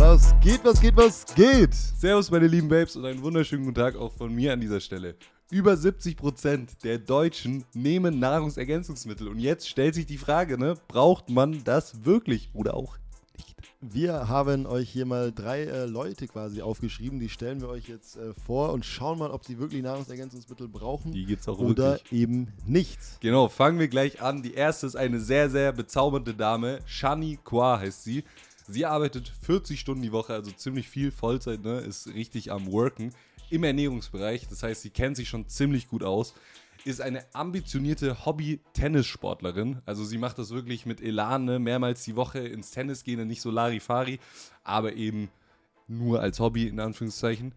Was geht, was geht, was geht? Servus, meine lieben Babes, und einen wunderschönen guten Tag auch von mir an dieser Stelle. Über 70% der Deutschen nehmen Nahrungsergänzungsmittel. Und jetzt stellt sich die Frage, ne, braucht man das wirklich oder auch nicht? Wir haben euch hier mal drei äh, Leute quasi aufgeschrieben. Die stellen wir euch jetzt äh, vor und schauen mal, ob sie wirklich Nahrungsergänzungsmittel brauchen Die gibt's auch oder wirklich. eben nicht. Genau, fangen wir gleich an. Die erste ist eine sehr, sehr bezaubernde Dame. Shani Kwa heißt sie. Sie arbeitet 40 Stunden die Woche, also ziemlich viel Vollzeit, ne? ist richtig am Worken im Ernährungsbereich. Das heißt, sie kennt sich schon ziemlich gut aus. Ist eine ambitionierte Hobby-Tennissportlerin. Also sie macht das wirklich mit Elan, ne? mehrmals die Woche ins Tennis gehen, nicht so Larifari, aber eben nur als Hobby in Anführungszeichen.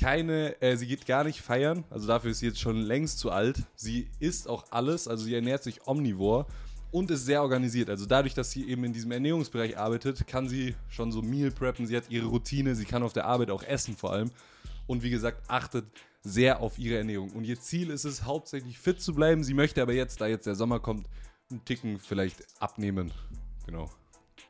Keine, äh, sie geht gar nicht feiern, also dafür ist sie jetzt schon längst zu alt. Sie isst auch alles, also sie ernährt sich omnivor und ist sehr organisiert. Also dadurch, dass sie eben in diesem Ernährungsbereich arbeitet, kann sie schon so Meal preppen, sie hat ihre Routine, sie kann auf der Arbeit auch essen vor allem. Und wie gesagt, achtet sehr auf ihre Ernährung. Und ihr Ziel ist es, hauptsächlich fit zu bleiben. Sie möchte aber jetzt, da jetzt der Sommer kommt, einen Ticken vielleicht abnehmen. Genau.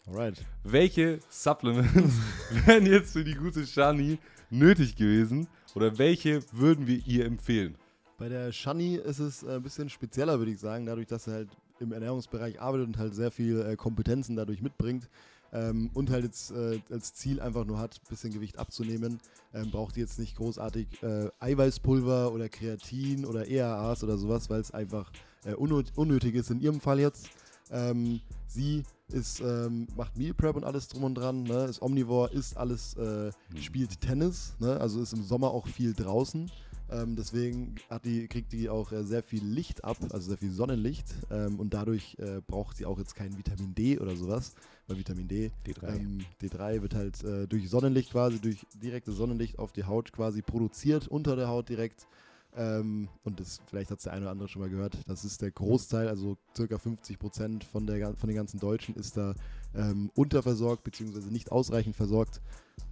Alright. Welche Supplements wären jetzt für die gute Shani nötig gewesen? Oder welche würden wir ihr empfehlen? Bei der Shani ist es äh, ein bisschen spezieller, würde ich sagen, dadurch, dass sie halt im Ernährungsbereich arbeitet und halt sehr viel äh, Kompetenzen dadurch mitbringt ähm, und halt jetzt äh, als Ziel einfach nur hat, ein bisschen Gewicht abzunehmen, ähm, braucht die jetzt nicht großartig äh, Eiweißpulver oder Kreatin oder EAAs oder sowas, weil es einfach äh, unnöt unnötig ist in ihrem Fall jetzt. Ähm, sie ist, ähm, macht Meal Prep und alles drum und dran, ne? ist omnivore, isst alles, äh, spielt Tennis, ne? also ist im Sommer auch viel draußen. Ähm, deswegen die, kriegt die auch äh, sehr viel Licht ab, also sehr viel Sonnenlicht. Ähm, und dadurch äh, braucht sie auch jetzt kein Vitamin D oder sowas. Weil Vitamin D, D3. Ähm, D3 wird halt äh, durch Sonnenlicht quasi, durch direktes Sonnenlicht auf die Haut quasi produziert, unter der Haut direkt. Ähm, und das, vielleicht hat es der eine oder andere schon mal gehört, das ist der Großteil, also circa 50 Prozent von, von den ganzen Deutschen ist da ähm, unterversorgt, beziehungsweise nicht ausreichend versorgt.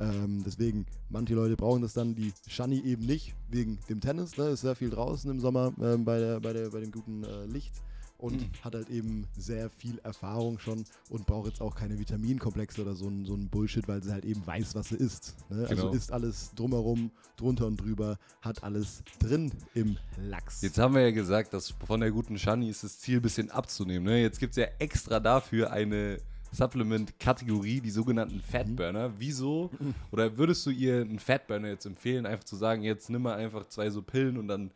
Ähm, deswegen, manche Leute brauchen das dann, die Shani eben nicht, wegen dem Tennis, ne? ist sehr viel draußen im Sommer ähm, bei, der, bei, der, bei dem guten äh, Licht und Mhm. hat halt eben sehr viel Erfahrung schon und braucht jetzt auch keine Vitaminkomplexe oder so ein, so ein Bullshit, weil sie halt eben weiß, was sie isst. Ne? Also Genau. isst alles drumherum, drunter und drüber, hat alles drin im Lachs. Jetzt haben wir ja gesagt, dass von der guten Shani ist das Ziel, ein bisschen abzunehmen. Ne? Jetzt gibt es ja extra dafür eine Supplement-Kategorie, die sogenannten Fatburner. Wieso? Oder würdest du ihr einen Fatburner jetzt empfehlen, einfach zu sagen, jetzt nimm mal einfach zwei so Pillen und dann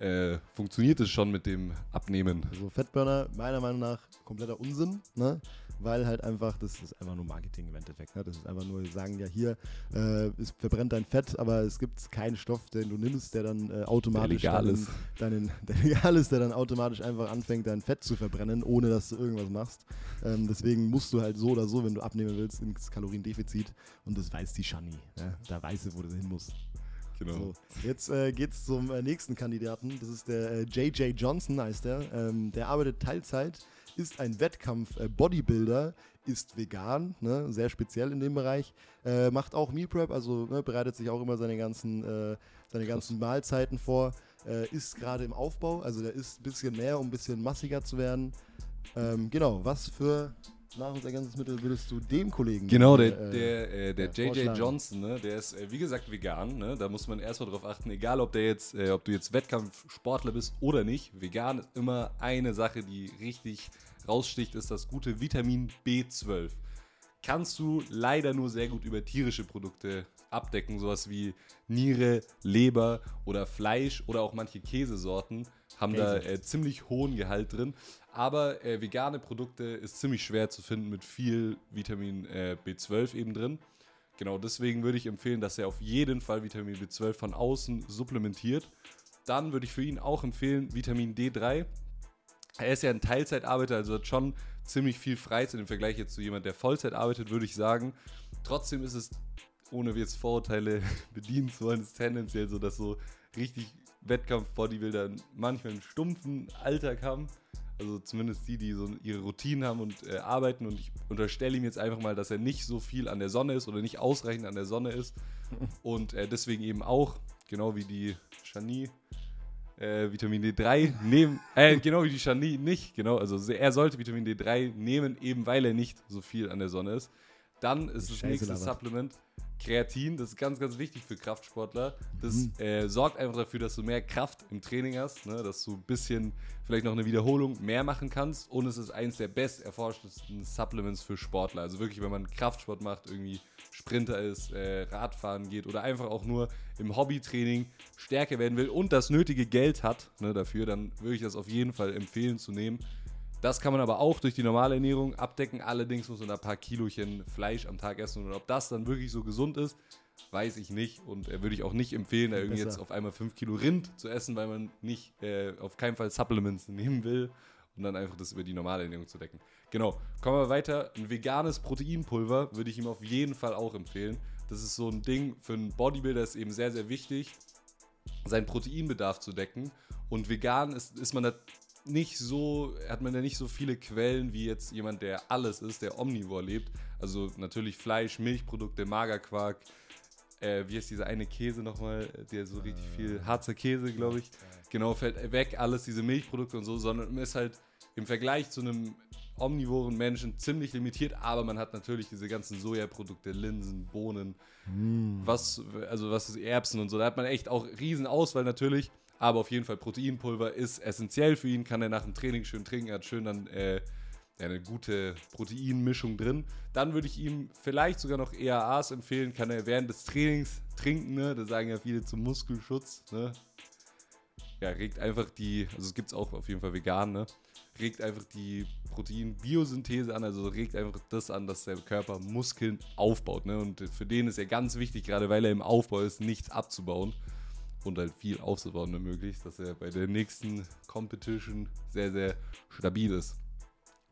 äh, funktioniert es schon mit dem Abnehmen? Also Fettburner, meiner Meinung nach, kompletter Unsinn, ne? Weil halt einfach, das ist einfach nur Marketing im Endeffekt. Ne? Das ist einfach nur, wir sagen ja hier, äh, es verbrennt dein Fett, aber es gibt keinen Stoff, den du nimmst, der dann äh, automatisch legal deinen, ist. Deinen, der legal ist, der dann automatisch einfach anfängt, dein Fett zu verbrennen, ohne dass du irgendwas machst. Ähm, deswegen musst du halt so oder so, wenn du abnehmen willst, ins Kaloriendefizit. Und das weiß die Shani. Ne? Da weiß sie, wo das hin muss. Genau. So, jetzt äh, geht's zum äh, nächsten Kandidaten. Das ist der äh, JJ Johnson, heißt er. Ähm, der arbeitet Teilzeit, ist ein Wettkampf-Bodybuilder, ist vegan, ne? sehr speziell in dem Bereich. Äh, macht auch Meal Prep, also ne, bereitet sich auch immer seine ganzen, äh, seine ganzen Mahlzeiten vor. Äh, ist gerade im Aufbau, also der isst ein bisschen mehr, um ein bisschen massiger zu werden. Ähm, genau, was für Nahrungsergänzungsmittel würdest du dem Kollegen Genau, der, äh, der, äh, der ja, JJ. Johnson, ne, der ist, äh, wie gesagt, vegan. Ne? Da muss man erstmal drauf achten, egal ob der jetzt, äh, ob du jetzt Wettkampfsportler bist oder nicht. Vegan ist immer eine Sache, die richtig raussticht, ist das gute Vitamin B12. Kannst du leider nur sehr gut über tierische Produkte abdecken, sowas wie Niere, Leber oder Fleisch oder auch manche Käsesorten haben da äh, ziemlich hohen Gehalt drin. Aber äh, vegane Produkte ist ziemlich schwer zu finden mit viel Vitamin äh, B12 eben drin. Genau deswegen würde ich empfehlen, dass er auf jeden Fall Vitamin B12 von außen supplementiert. Dann würde ich für ihn auch empfehlen Vitamin D3. Er ist ja ein Teilzeitarbeiter, also hat schon ziemlich viel Freizeit im Vergleich jetzt zu jemand, der Vollzeit arbeitet, würde ich sagen. Trotzdem ist es, ohne jetzt Vorurteile bedienen zu wollen, ist tendenziell so, dass so richtig Wettkampf-Bodybuilder manchmal einen stumpfen Alltag haben. Also zumindest die, die so ihre Routinen haben und äh, arbeiten. Und ich unterstelle ihm jetzt einfach mal, dass er nicht so viel an der Sonne ist oder nicht ausreichend an der Sonne ist. Und äh, deswegen eben auch, genau wie die Chanie, äh, Vitamin D3 nehmen. Äh, genau wie die Chanie nicht. Genau, also er sollte Vitamin D3 nehmen, eben weil er nicht so viel an der Sonne ist. Dann ist das Scheiße nächste. Supplement Kreatin. Das ist ganz, ganz wichtig für Kraftsportler. Das Mhm. äh, sorgt einfach dafür, dass du mehr Kraft im Training hast, ne? dass du ein bisschen, vielleicht noch eine Wiederholung mehr machen kannst. Und es ist eins der best erforschtesten Supplements für Sportler. Also wirklich, wenn man Kraftsport macht, irgendwie Sprinter ist, äh, Radfahren geht oder einfach auch nur im Hobbytraining stärker werden will und das nötige Geld hat ne, dafür, dann würde ich das auf jeden Fall empfehlen zu nehmen. Das kann man aber auch durch die normale Ernährung abdecken. Allerdings muss man ein paar Kilochen Fleisch am Tag essen. Und ob das dann wirklich so gesund ist, weiß ich nicht. Und äh, würde ich auch nicht empfehlen, da irgendwie Besser. jetzt auf einmal 5 Kilo Rind zu essen, weil man nicht äh, auf keinen Fall Supplements nehmen will. Und dann einfach das über die normale Ernährung zu decken. Genau, kommen wir weiter. Ein veganes Proteinpulver würde ich ihm auf jeden Fall auch empfehlen. Das ist so ein Ding für einen Bodybuilder, ist eben sehr, sehr wichtig, seinen Proteinbedarf zu decken. Und vegan ist, ist man da nicht so, hat man ja nicht so viele Quellen wie jetzt jemand, der alles ist, der omnivor lebt. Also natürlich Fleisch, Milchprodukte, Magerquark. Äh, wie heißt dieser eine Käse nochmal, der so richtig viel, Harzer Käse, glaube ich. Genau, fällt weg, alles diese Milchprodukte und so, sondern man ist halt im Vergleich zu einem omnivoren Menschen ziemlich limitiert, aber man hat natürlich diese ganzen Sojaprodukte, Linsen, Bohnen, was, also was ist Erbsen und so. Da hat man echt auch riesen Auswahl natürlich, aber auf jeden Fall Proteinpulver ist essentiell für ihn, kann er nach dem Training schön trinken, er hat schön dann äh, eine gute Proteinmischung drin. Dann würde ich ihm vielleicht sogar noch EAAs empfehlen, kann er während des Trainings trinken, ne? da sagen ja viele zum Muskelschutz, ne? ja, regt einfach die, also es gibt es auch auf jeden Fall vegan, ne? Regt einfach die Protein-Biosynthese an, also regt einfach das an, dass der Körper Muskeln aufbaut, ne? Und für den ist ja ganz wichtig, gerade weil er im Aufbau ist, nichts abzubauen und halt viel aufzubauen, wenn möglich, dass er bei der nächsten Competition sehr, sehr stabil ist.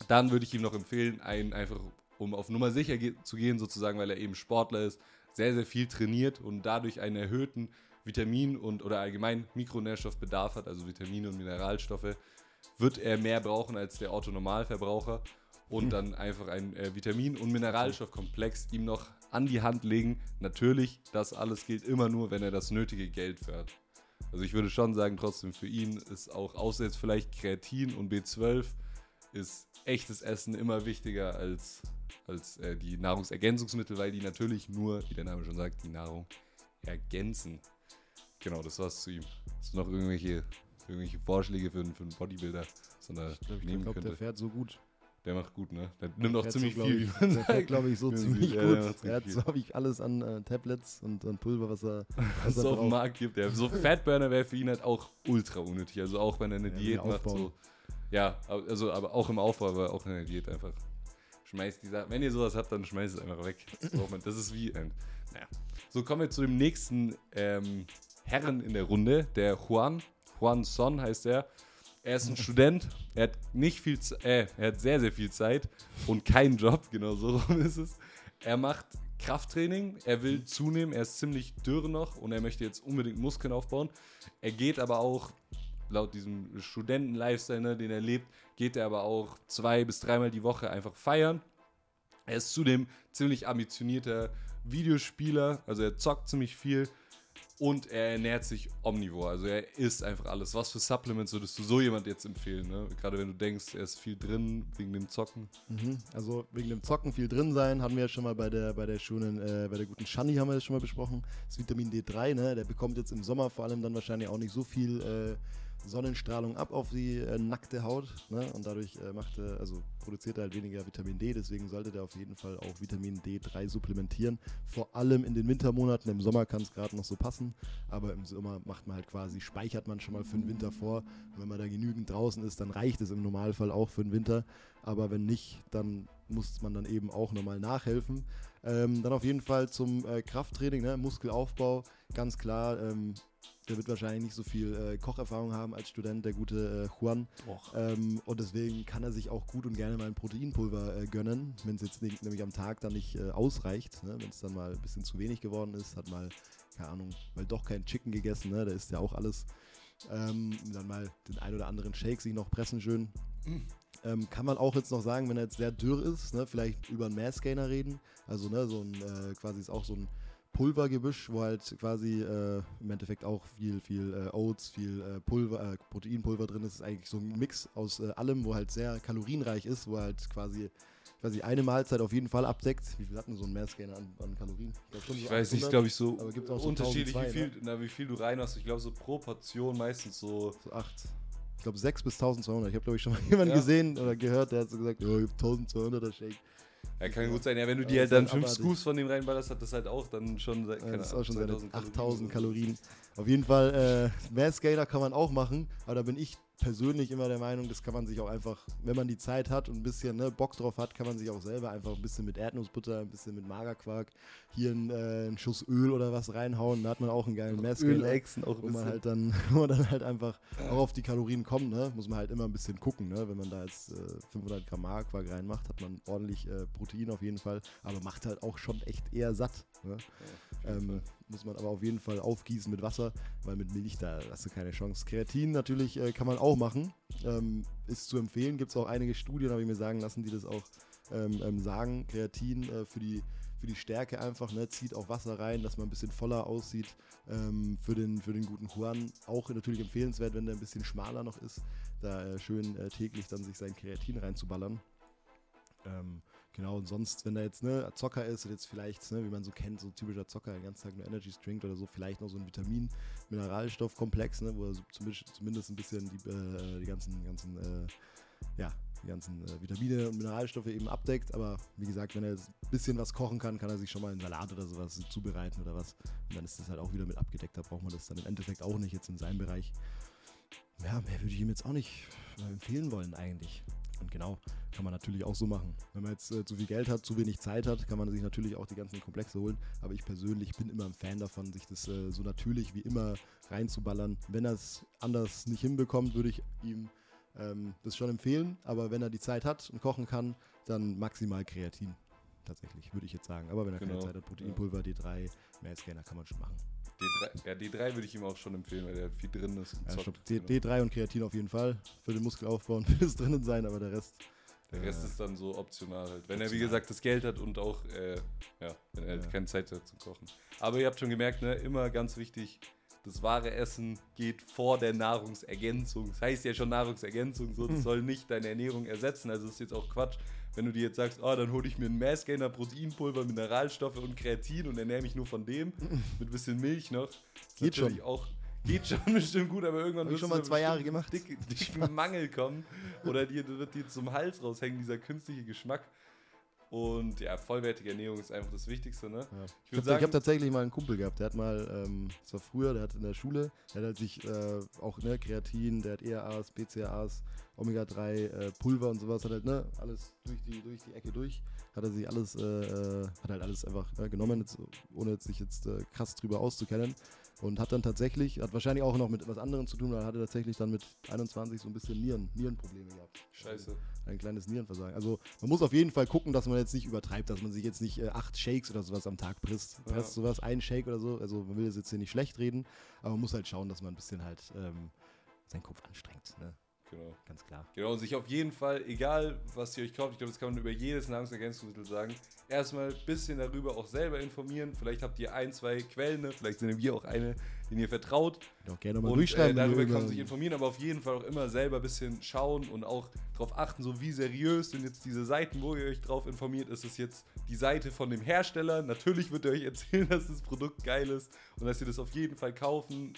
Dann würde ich ihm noch empfehlen, einen einfach, um auf Nummer sicher zu gehen, sozusagen, weil er eben Sportler ist, sehr, sehr viel trainiert und dadurch einen erhöhten Vitamin- und oder allgemein Mikronährstoffbedarf hat, also Vitamine und Mineralstoffe, wird er mehr brauchen als der Autonormalverbraucher und dann einfach einen äh, Vitamin- und Mineralstoffkomplex ihm noch an die Hand legen. Natürlich, das alles gilt immer nur, wenn er das nötige Geld für hat. Also ich würde schon sagen, trotzdem für ihn ist auch, außer jetzt vielleicht Kreatin und B12, ist echtes Essen immer wichtiger als, als äh, die Nahrungsergänzungsmittel, weil die natürlich nur, wie der Name schon sagt, die Nahrung ergänzen. Genau, das war's zu ihm. Hast du noch irgendwelche, irgendwelche Vorschläge für, einen- für einen Bodybuilder, man da Ich glaube, nehmen glaub, könnte? der fährt so gut. Der macht gut, ne? Der nimmt auch ziemlich so, viel, glaub wie man ich, Der sagt. glaube ich, so ziemlich ja, gut. Er hat, so habe ich, alles an äh, Tablets und an Pulver, was er, was er auf dem. Markt gibt. Ja. So Fatburner wäre für ihn halt auch ultra unnötig. Also auch wenn er eine Ja, Diät macht, so. Ja, also aber auch im Aufbau, aber auch in der Diät einfach. Schmeißt die Sachen. Wenn ihr sowas habt, dann schmeißt es einfach weg. Das ist wie ein. Naja. So kommen wir zu dem nächsten ähm, Herren in der Runde, der Juan. Juan Son heißt er. Er ist ein Student, er hat nicht viel, äh, er hat sehr, sehr viel Zeit und keinen Job, genau so rum ist es. Er macht Krafttraining, er will zunehmen, er ist ziemlich dürr noch und er möchte jetzt unbedingt Muskeln aufbauen. Er geht aber auch, laut diesem Studenten-Lifestyle, ne, den er lebt, geht er aber auch zwei bis dreimal die Woche einfach feiern. Er ist zudem ziemlich ambitionierter Videospieler, also er zockt ziemlich viel und er ernährt sich omnivor, also er isst einfach alles. Was für Supplements würdest du so jemand jetzt empfehlen? Ne? Gerade wenn du denkst, er ist viel drin wegen dem Zocken. Mhm. Also wegen dem Zocken viel drin sein, haben wir ja schon mal bei der bei der schönen, äh, bei der guten Shani haben wir das schon mal besprochen. Das Vitamin D3, ne, der bekommt jetzt im Sommer vor allem dann wahrscheinlich auch nicht so viel äh, Sonnenstrahlung ab auf die äh, nackte Haut, ne? Und dadurch äh, macht er, also produziert er halt weniger Vitamin D, deswegen sollte der auf jeden Fall auch Vitamin D3 supplementieren. Vor allem in den Wintermonaten. Im Sommer kann es gerade noch so passen, aber im Sommer macht man halt quasi, speichert man schon mal für den Winter vor. Und wenn man da genügend draußen ist, dann reicht es im Normalfall auch für den Winter. Aber wenn nicht, dann muss man dann eben auch nochmal nachhelfen. Ähm, dann auf jeden Fall zum äh, Krafttraining, ne? Muskelaufbau, ganz klar. Ähm, der wird wahrscheinlich nicht so viel äh, Kocherfahrung haben als Student, der gute äh, Juan. Ähm, und deswegen kann er sich auch gut und gerne mal ein Proteinpulver äh, gönnen, wenn es jetzt nicht, nämlich am Tag dann nicht äh, ausreicht. Ne? Wenn es dann mal ein bisschen zu wenig geworden ist, hat mal, keine Ahnung, mal doch kein Chicken gegessen, ne? da ist ja auch alles. Ähm, dann mal den ein oder anderen Shake sich noch pressen schön. Ähm, kann man auch jetzt noch sagen, wenn er jetzt sehr dürr ist, ne, vielleicht über einen Mass-Gainer reden. Also ne, so ein äh, quasi ist auch so ein Pulvergebüsch, wo halt quasi äh, im Endeffekt auch viel, viel äh, Oats, viel äh, Pulver, äh, Proteinpulver drin ist. ist eigentlich so ein Mix aus äh, allem, wo halt sehr kalorienreich ist, wo halt quasi ich, eine Mahlzeit auf jeden Fall abdeckt. Wie viel hat denn so ein Mass-Gainer an, an Kalorien? Ich, glaub, ich weiß nicht, glaube ich, so, so unterschiedlich, 1002, wie, viel, ne? na, wie viel du rein hast. Ich glaube, so pro Portion meistens so. So acht. Ich glaube 6 bis 1200. Ich habe, glaube ich, schon mal jemanden Ja. gesehen oder gehört, der hat so gesagt, hab 1200er Shake. Ja, kann gut sein. Ja, wenn du dir halt dann ist fünf abartig. Scoops von dem reinballerst, hat das halt auch dann schon, se- Ja, das ist auch schon seine 2000 8000 oder so. Kalorien. Auf jeden Fall, äh, Mass Gainer kann man auch machen, aber da bin ich persönlich immer der Meinung, das kann man sich auch einfach, wenn man die Zeit hat und ein bisschen ne, Bock drauf hat, kann man sich auch selber einfach ein bisschen mit Erdnussbutter, ein bisschen mit Magerquark, hier ein, äh, einen Schuss Öl oder was reinhauen, da hat man auch einen geilen Gainer. Ölechsen auch ein Wo man bisschen. halt dann, wo man dann halt einfach auch auf die Kalorien kommt, ne? muss man halt immer ein bisschen gucken. Ne? Wenn man da jetzt äh, 500 Gramm Magerquark reinmacht, hat man ordentlich äh, Protein auf jeden Fall, aber macht halt auch schon echt eher satt. Ne? Ja, Ähm, muss man aber auf jeden Fall aufgießen mit Wasser, weil mit Milch, da hast du keine Chance. Kreatin natürlich äh, kann man auch machen. Ähm, ist zu empfehlen. Gibt es auch einige Studien, habe ich mir sagen lassen, die das auch ähm, ähm, sagen. Kreatin äh, für, die, für die Stärke einfach, ne, zieht auch Wasser rein, dass man ein bisschen voller aussieht. Ähm, für, den, für den guten Juan auch natürlich empfehlenswert, wenn der ein bisschen schmaler noch ist, da äh, schön äh, täglich dann sich sein Kreatin reinzuballern. Ähm, Genau, und sonst, wenn er jetzt ne, Zocker ist und jetzt vielleicht, ne, wie man so kennt, so typischer Zocker, den ganzen Tag nur Energy trinkt oder so, vielleicht noch so ein Vitamin-Mineralstoffkomplex, ne, wo er so zumindest, zumindest ein bisschen die, äh, die ganzen, ganzen, äh, ja, die ganzen äh, Vitamine und Mineralstoffe eben abdeckt. Aber wie gesagt, wenn er jetzt ein bisschen was kochen kann, kann er sich schon mal einen Salat oder sowas zubereiten oder was. Und dann ist das halt auch wieder mit abgedeckt. Da braucht man das dann im Endeffekt auch nicht jetzt in seinem Bereich. Ja, mehr würde ich ihm jetzt auch nicht äh, empfehlen wollen eigentlich. Und genau, kann man natürlich auch so machen. Wenn man jetzt äh, zu viel Geld hat, zu wenig Zeit hat, kann man sich natürlich auch die ganzen Komplexe holen. Aber ich persönlich bin immer ein Fan davon, sich das äh, so natürlich wie immer reinzuballern. Wenn er es anders nicht hinbekommt, würde ich ihm ähm, das schon empfehlen. Aber wenn er die Zeit hat und kochen kann, dann maximal Kreatin. Tatsächlich, würde ich jetzt sagen. Aber wenn er Genau, keine Zeit hat, Proteinpulver, D3, mehr Scanner kann man schon machen. D3, ja, D3 würde ich ihm auch schon empfehlen, weil der viel drin ist. und Ja, zockt. D, genau. D3 und Kreatin auf jeden Fall. Für den Muskelaufbau und es drinnen sein, aber der Rest. Der Rest äh, ist dann so optional halt. Wenn er, wie optional. gesagt, das Geld hat und auch, äh, ja, wenn er halt keine Zeit hat zum Kochen. Aber ihr habt schon gemerkt, ne, immer ganz wichtig, das wahre Essen geht vor der Nahrungsergänzung. Das heißt ja schon Nahrungsergänzung, so, das soll nicht deine Ernährung ersetzen. Also das ist jetzt auch Quatsch, wenn du dir jetzt sagst, oh, dann hole ich mir einen Massgainer, Proteinpulver, Mineralstoffe und Kreatin und ernähre mich nur von dem, mit ein bisschen Milch noch. Das ist Geht schon. natürlich Auch, geht schon bestimmt gut, aber irgendwann wirst schon mal zwei Jahre gemacht. Dick, dicken Mangel kommen oder dir wird dir zum Hals raushängen, dieser künstliche Geschmack. Und ja, vollwertige Ernährung ist einfach das Wichtigste, ne? Ja. Ich Ich habe hab tatsächlich mal einen Kumpel gehabt, der hat mal, ähm, das war früher, der hat in der Schule, der hat halt sich äh, auch ne, Kreatin, der hat ERAs, BCAAs, Omega-3, äh, Pulver und sowas, hat halt ne, alles durch die, durch die Ecke durch, hat er sich alles, äh, äh, hat halt alles einfach äh, genommen, jetzt, ohne sich jetzt äh, krass drüber auszukennen und hat dann tatsächlich, hat wahrscheinlich auch noch mit was anderem zu tun, aber hatte tatsächlich dann mit 21 so ein bisschen Nieren, Nierenprobleme gehabt. Scheiße. ein kleines Nierenversagen. Also man muss auf jeden Fall gucken, dass man jetzt nicht übertreibt, dass man sich jetzt nicht äh, acht Shakes oder sowas am Tag presst. Ja. Presst sowas, ein Shake oder so. Also man will das jetzt hier nicht schlecht reden, aber man muss halt schauen, dass man ein bisschen halt ähm, seinen Kopf anstrengt. Ne? Genau. Ganz klar. Genau, und sich auf jeden Fall, egal was ihr euch kauft, ich glaube, das kann man über jedes Nahrungsergänzungsmittel sagen, erstmal ein bisschen darüber auch selber informieren. Vielleicht habt ihr ein, zwei Quellen, ne? vielleicht sind wir auch eine, denen ihr vertraut. Auch gerne mal Und äh, durchschreiben. wenn darüber kann man sich informieren, aber auf jeden Fall auch immer selber ein bisschen schauen und auch darauf achten, so wie seriös sind jetzt diese Seiten, wo ihr euch drauf informiert. Ist es jetzt die Seite von dem Hersteller? Natürlich wird er euch erzählen, dass das Produkt geil ist und dass ihr das auf jeden Fall kaufen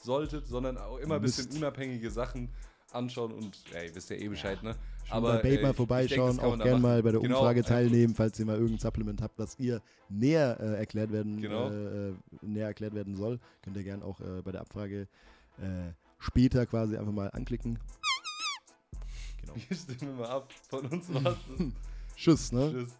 solltet, sondern auch immer ein bisschen unabhängige Sachen anschauen und ja, ihr wisst ja eh Bescheid, ne? Schön bei Babe mal vorbeischauen, denke, auch gerne mal bei der Genau, Umfrage teilnehmen, falls ihr mal irgendein Supplement habt, was ihr näher äh, erklärt werden Genau. äh, äh, näher erklärt werden soll, könnt ihr gerne auch äh, bei der Abfrage äh, später quasi einfach mal anklicken. Genau. Wir stimmen mal ab. Von uns war's. Tschüss, ne? Tschüss.